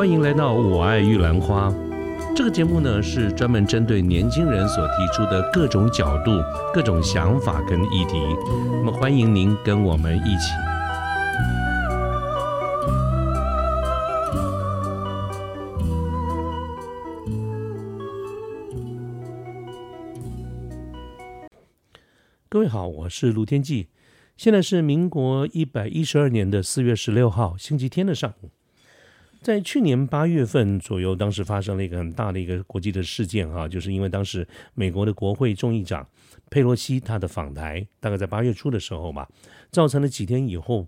欢迎来到《我爱玉兰花》这个节目呢，是专门针对年轻人所提出的各种角度、各种想法跟议题。那么，欢迎您跟我们一起。各位好，我是卢天记，现在是民国一百一十二年的四月十六号星期天的上午。在去年八月份左右，当时发生了一个很大的一个国际的事件哈，就是因为当时美国的国会众议长佩洛西他的访台，大概在八月初的时候吧，造成了几天以后，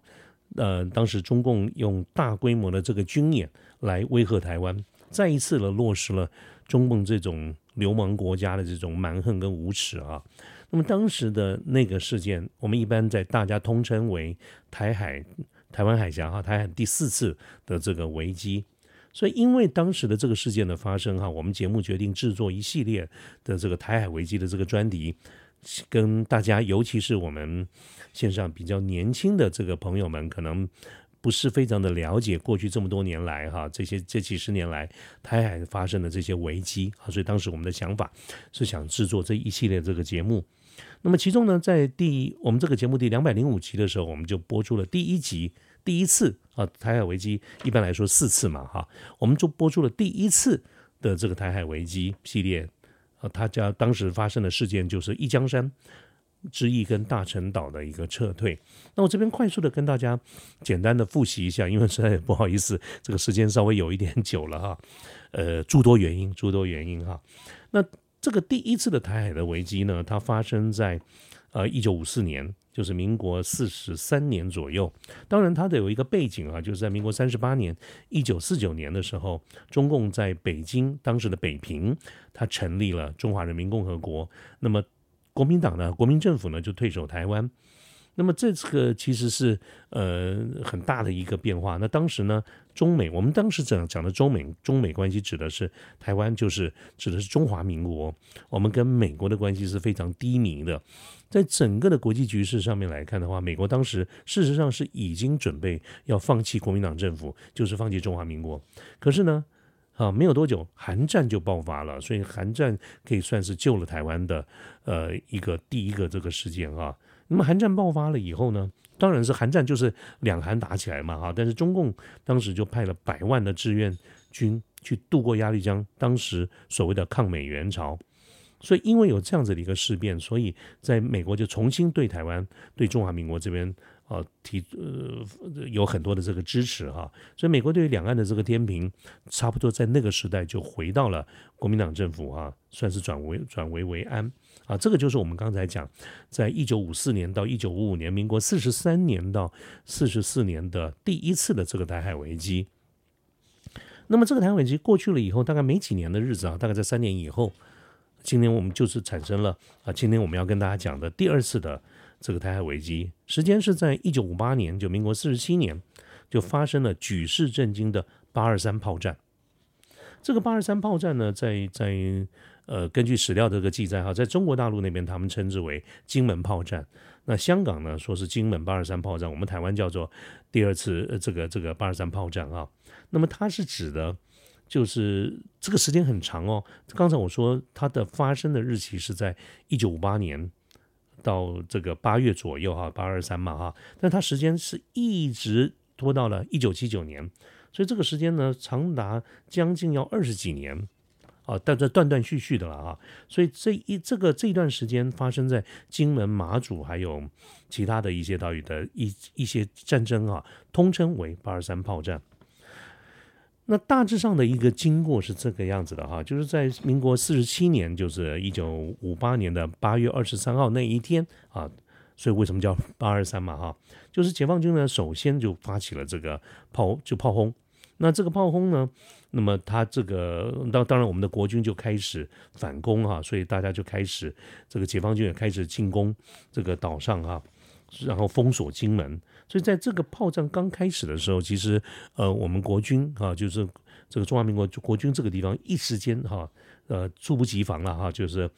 呃，当时中共用大规模的这个军演来威吓台湾，再一次的落实了中共这种流氓国家的这种蛮横跟无耻啊。那么当时的那个事件，我们一般在大家通称为台海。台湾海峡哈，台海第四次的这个危机，所以因为当时的这个事件的发生哈，我们节目决定制作一系列的这个台海危机的这个专题，跟大家，尤其是我们线上比较年轻的这个朋友们，可能不是非常的了解过去这么多年来哈，这些这几十年来台海发生的这些危机啊，所以当时我们的想法是想制作这一系列这个节目。那么其中呢，在第我们这个节目第两百零五集的时候，我们就播出了第一集，第一次啊，台海危机一般来说四次嘛，哈，我们就播出了第一次的这个台海危机系列，啊，他家当时发生的事件就是一江山之役跟大陈岛的一个撤退。那我这边快速的跟大家简单的复习一下，因为实在也不好意思，这个时间稍微有一点久了哈，呃，诸多原因，诸多原因哈，那。这个第一次的台海的危机呢，它发生在呃一九五四年，就是民国四十三年左右。当然，它的有一个背景啊，就是在民国三十八年，一九四九年的时候，中共在北京当时的北平，它成立了中华人民共和国。那么国民党呢，国民政府呢就退守台湾。那么这个其实是呃很大的一个变化。那当时呢，中美我们当时讲讲的中美中美关系指的是台湾，就是指的是中华民国。我们跟美国的关系是非常低迷的。在整个的国际局势上面来看的话，美国当时事实上是已经准备要放弃国民党政府，就是放弃中华民国。可是呢，啊没有多久，韩战就爆发了。所以韩战可以算是救了台湾的呃一个第一个这个事件啊。那么韩战爆发了以后呢，当然是韩战就是两韩打起来嘛哈，但是中共当时就派了百万的志愿军去渡过鸭绿江，当时所谓的抗美援朝，所以因为有这样子的一个事变，所以在美国就重新对台湾、对中华民国这边啊提呃有很多的这个支持哈，所以美国对于两岸的这个天平，差不多在那个时代就回到了国民党政府啊，算是转为转危为安。啊，这个就是我们刚才讲，在一九五四年到一九五五年，民国四十三年到四十四年的第一次的这个台海危机。那么这个台海危机过去了以后，大概没几年的日子啊，大概在三年以后，今年我们就是产生了啊，今天我们要跟大家讲的第二次的这个台海危机，时间是在一九五八年，就民国四十七年，就发生了举世震惊的八二三炮战。这个八二三炮战呢，在在。呃，根据史料这个记载哈，在中国大陆那边他们称之为金门炮战，那香港呢说是金门八二三炮战，我们台湾叫做第二次呃这个这个八二三炮战啊。那么它是指的，就是这个时间很长哦。刚才我说它的发生的日期是在一九五八年到这个八月左右哈，八二三嘛哈，但它时间是一直拖到了一九七九年，所以这个时间呢长达将近要二十几年。啊，但这断断续续的了啊，所以这一这个这一段时间发生在金门、马祖还有其他的一些岛屿的一一些战争啊，通称为八二三炮战。那大致上的一个经过是这个样子的哈，就是在民国四十七年，就是一九五八年的八月二十三号那一天啊，所以为什么叫八二三嘛哈，就是解放军呢首先就发起了这个炮就炮轰。那这个炮轰呢？那么他这个当当然，我们的国军就开始反攻哈，所以大家就开始这个解放军也开始进攻这个岛上哈，然后封锁金门。所以在这个炮战刚开始的时候，其实呃，我们国军哈，就是这个中华民国国军这个地方一时间哈，呃，猝不及防了哈，就是。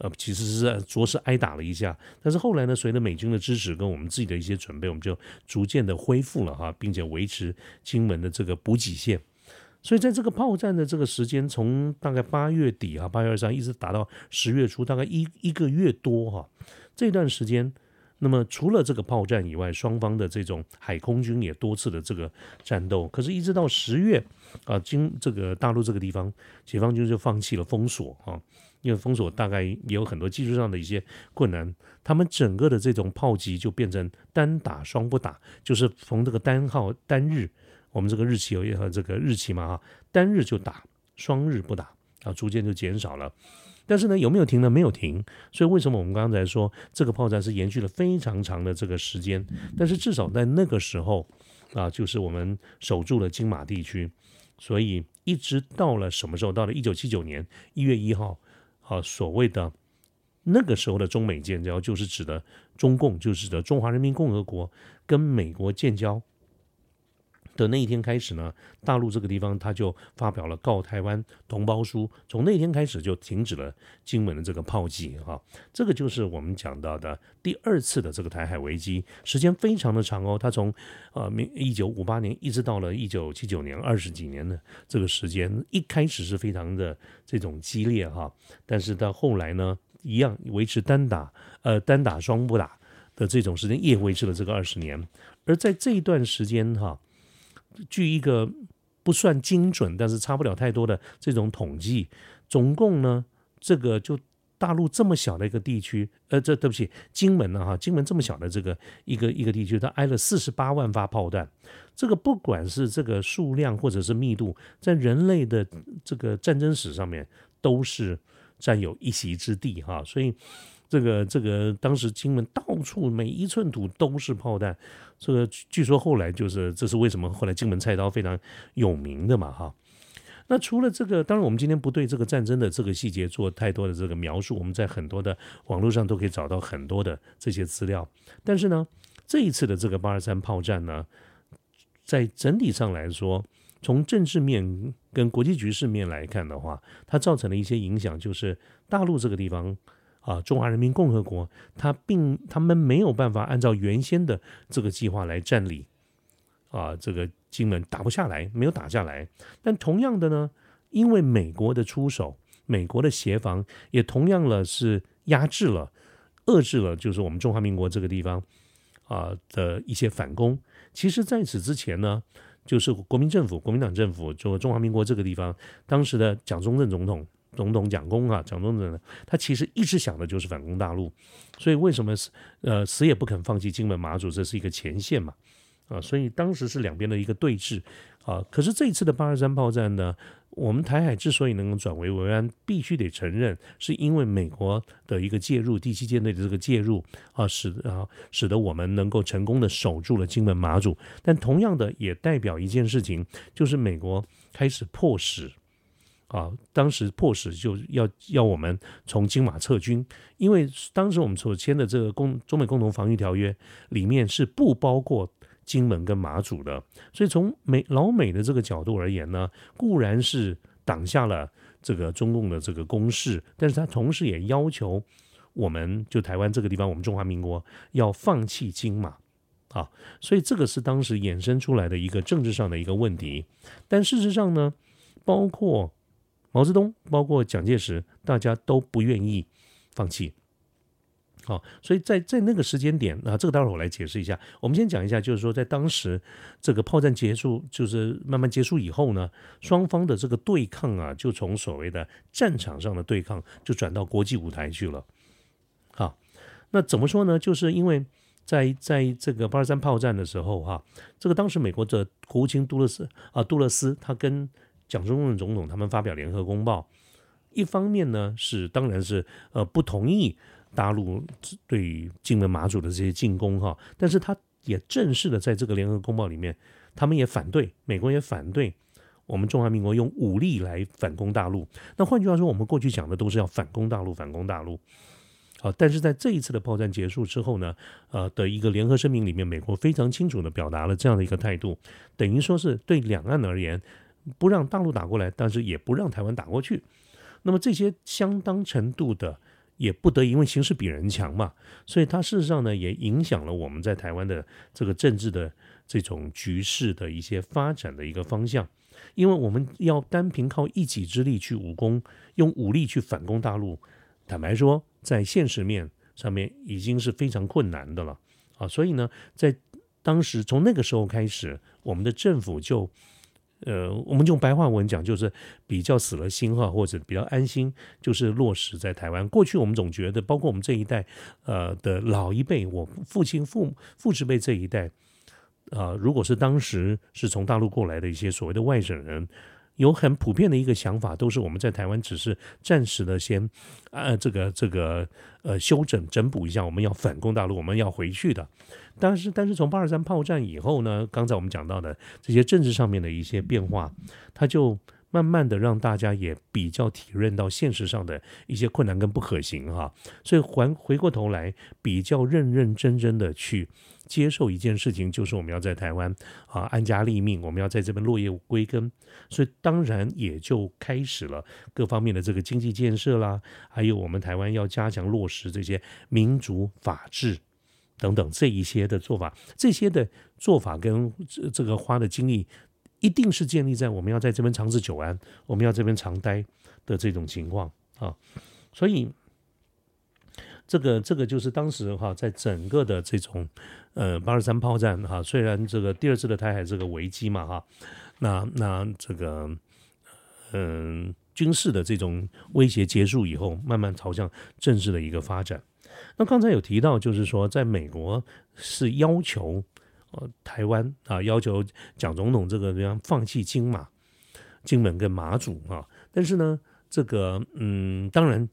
呃，其实是着实挨打了一下，但是后来呢，随着美军的支持跟我们自己的一些准备，我们就逐渐的恢复了哈，并且维持金门的这个补给线。所以在这个炮战的这个时间，从大概八月底啊，八月二十三一直打到十月初，大概一一个月多哈，这段时间。那么除了这个炮战以外，双方的这种海空军也多次的这个战斗。可是，一直到十月啊，经这个大陆这个地方，解放军就放弃了封锁啊，因为封锁大概也有很多技术上的一些困难。他们整个的这种炮击就变成单打双不打，就是从这个单号单日，我们这个日期有一个这个日期嘛哈，单日就打，双日不打啊，逐渐就减少了。但是呢，有没有停呢？没有停。所以为什么我们刚才说这个炮战是延续了非常长的这个时间？但是至少在那个时候啊，就是我们守住了金马地区。所以一直到了什么时候？到了一九七九年一月一号，啊，所谓的那个时候的中美建交，就是指的中共，就是指的中华人民共和国跟美国建交。的那一天开始呢，大陆这个地方他就发表了告台湾同胞书，从那天开始就停止了金门的这个炮击哈，这个就是我们讲到的第二次的这个台海危机，时间非常的长哦，它从呃明一九五八年一直到了一九七九年二十几年的这个时间，一开始是非常的这种激烈哈，但是到后来呢，一样维持单打呃单打双不打的这种时间，也维持了这个二十年，而在这一段时间哈。据一个不算精准，但是差不了太多的这种统计，总共呢，这个就大陆这么小的一个地区，呃，这对不起，金门呢哈，金门这么小的这个一个一个地区，它挨了四十八万发炮弹，这个不管是这个数量或者是密度，在人类的这个战争史上面都是占有一席之地哈，所以。这个这个，当时金门到处每一寸土都是炮弹，这个据说后来就是，这是为什么后来金门菜刀非常有名的嘛哈。那除了这个，当然我们今天不对这个战争的这个细节做太多的这个描述，我们在很多的网络上都可以找到很多的这些资料。但是呢，这一次的这个八二三炮战呢，在整体上来说，从政治面跟国际局势面来看的话，它造成的一些影响就是大陆这个地方。啊，中华人民共和国，他并他们没有办法按照原先的这个计划来占领啊，这个金门打不下来，没有打下来。但同样的呢，因为美国的出手，美国的协防也同样了是压制了、遏制了，就是我们中华民国这个地方啊的一些反攻。其实，在此之前呢，就是国民政府、国民党政府，就中华民国这个地方，当时的蒋中正总统。总统蒋公啊，蒋中正呢，他其实一直想的就是反攻大陆，所以为什么死呃死也不肯放弃金门马祖，这是一个前线嘛啊，所以当时是两边的一个对峙啊。可是这一次的八二三炮战呢，我们台海之所以能够转危为安，必须得承认，是因为美国的一个介入，第七舰队的这个介入啊，使啊使得我们能够成功的守住了金门马祖。但同样的，也代表一件事情，就是美国开始迫使。啊，当时迫使就要要我们从金马撤军，因为当时我们所签的这个共中美共同防御条约里面是不包括金门跟马祖的，所以从美老美的这个角度而言呢，固然是挡下了这个中共的这个攻势，但是他同时也要求我们就台湾这个地方，我们中华民国要放弃金马。啊，所以这个是当时衍生出来的一个政治上的一个问题，但事实上呢，包括。毛泽东，包括蒋介石，大家都不愿意放弃。好，所以在在那个时间点啊，这个待会儿我来解释一下。我们先讲一下，就是说在当时这个炮战结束，就是慢慢结束以后呢，双方的这个对抗啊，就从所谓的战场上的对抗，就转到国际舞台去了。好，那怎么说呢？就是因为在在这个八二三炮战的时候，哈，这个当时美国的国务卿杜勒斯啊，杜勒斯他跟蒋中正总统他们发表联合公报，一方面呢是当然是呃不同意大陆对金门马祖的这些进攻哈，但是他也正式的在这个联合公报里面，他们也反对，美国也反对我们中华民国用武力来反攻大陆。那换句话说，我们过去讲的都是要反攻大陆，反攻大陆。好，但是在这一次的炮战结束之后呢，呃的一个联合声明里面，美国非常清楚的表达了这样的一个态度，等于说是对两岸而言。不让大陆打过来，但是也不让台湾打过去。那么这些相当程度的也不得因为形势比人强嘛，所以它事实上呢也影响了我们在台湾的这个政治的这种局势的一些发展的一个方向。因为我们要单凭靠一己之力去武功，用武力去反攻大陆，坦白说，在现实面上面已经是非常困难的了啊。所以呢，在当时从那个时候开始，我们的政府就。呃，我们用白话文讲，就是比较死了心哈，或者比较安心，就是落实在台湾。过去我们总觉得，包括我们这一代，呃的老一辈，我父亲、父父执辈这一代，啊，如果是当时是从大陆过来的一些所谓的外省人。有很普遍的一个想法，都是我们在台湾只是暂时的先，呃，这个这个呃修整整补一下，我们要反攻大陆，我们要回去的。但是，但是从八二三炮战以后呢，刚才我们讲到的这些政治上面的一些变化，它就。慢慢的让大家也比较体认到现实上的一些困难跟不可行哈，所以还回过头来比较认认真真的去接受一件事情，就是我们要在台湾啊安家立命，我们要在这边落叶归根，所以当然也就开始了各方面的这个经济建设啦，还有我们台湾要加强落实这些民主法治等等这一些的做法，这些的做法跟这这个花的精力。一定是建立在我们要在这边长治久安，我们要这边长待的这种情况啊，所以这个这个就是当时哈，在整个的这种呃八二三炮战哈，虽然这个第二次的台海这个危机嘛哈，那那这个嗯军事的这种威胁结束以后，慢慢朝向政治的一个发展。那刚才有提到，就是说在美国是要求。呃，台湾啊，要求蒋总统这个地方放弃金马、金门跟马祖啊，但是呢，这个嗯，当然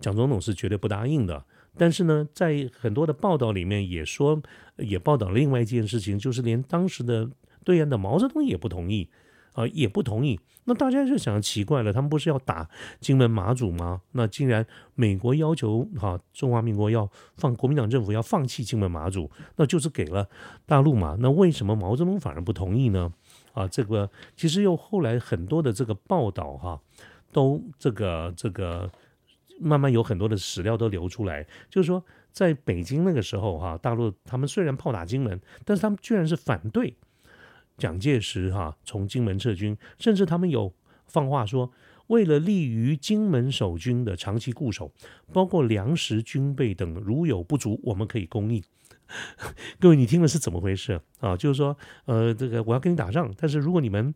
蒋总统是绝对不答应的。但是呢，在很多的报道里面也说，也报道另外一件事情，就是连当时的对岸的毛泽东也不同意。啊，也不同意。那大家就想奇怪了，他们不是要打金门马祖吗？那竟然美国要求哈中华民国要放国民党政府要放弃金门马祖，那就是给了大陆嘛？那为什么毛泽东反而不同意呢？啊，这个其实又后来很多的这个报道哈，都这个这个慢慢有很多的史料都流出来，就是说在北京那个时候哈，大陆他们虽然炮打金门，但是他们居然是反对。蒋介石哈从金门撤军，甚至他们有放话说，为了利于金门守军的长期固守，包括粮食、军备等，如有不足，我们可以供应。各位，你听了是怎么回事啊？就是说，呃，这个我要跟你打仗，但是如果你们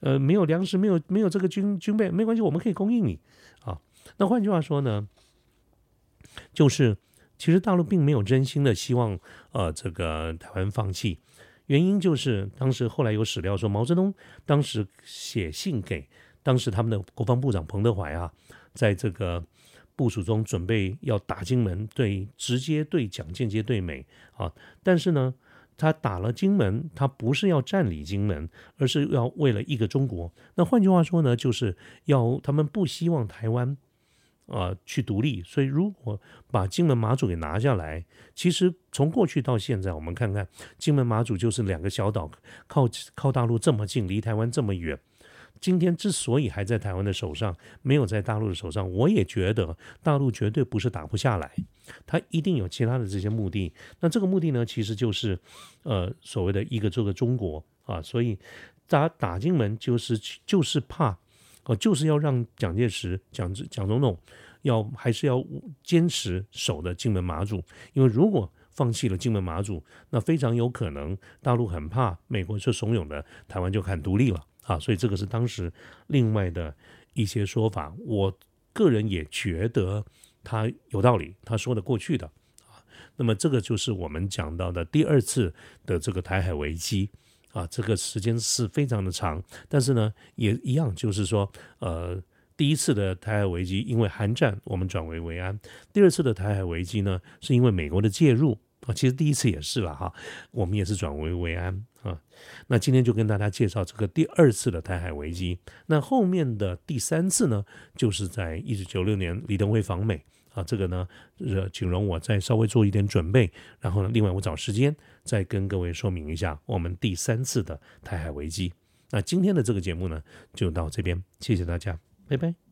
呃没有粮食，没有没有这个军军备，没关系，我们可以供应你啊。那换句话说呢，就是其实大陆并没有真心的希望呃这个台湾放弃。原因就是当时后来有史料说，毛泽东当时写信给当时他们的国防部长彭德怀啊，在这个部署中准备要打金门，对直接对蒋，间接对美啊。但是呢，他打了金门，他不是要占领金门，而是要为了一个中国。那换句话说呢，就是要他们不希望台湾。啊，去独立，所以如果把金门马祖给拿下来，其实从过去到现在，我们看看金门马祖就是两个小岛，靠靠大陆这么近，离台湾这么远。今天之所以还在台湾的手上，没有在大陆的手上，我也觉得大陆绝对不是打不下来，他一定有其他的这些目的。那这个目的呢，其实就是呃所谓的一个这个中国啊，所以打打金门就是就是怕。哦，就是要让蒋介石、蒋蒋总统要还是要坚持守的金门马祖，因为如果放弃了金门马祖，那非常有可能大陆很怕美国就怂恿的台湾就喊独立了啊，所以这个是当时另外的一些说法，我个人也觉得他有道理，他说得过去的啊。那么这个就是我们讲到的第二次的这个台海危机。啊，这个时间是非常的长，但是呢，也一样，就是说，呃，第一次的台海危机因为韩战，我们转危为安；第二次的台海危机呢，是因为美国的介入啊。其实第一次也是了哈，我们也是转危为安啊。那今天就跟大家介绍这个第二次的台海危机。那后面的第三次呢，就是在一九九六年李登辉访美。啊，这个呢，呃，请容我再稍微做一点准备，然后呢，另外我找时间再跟各位说明一下我们第三次的台海危机。那今天的这个节目呢，就到这边，谢谢大家，拜拜。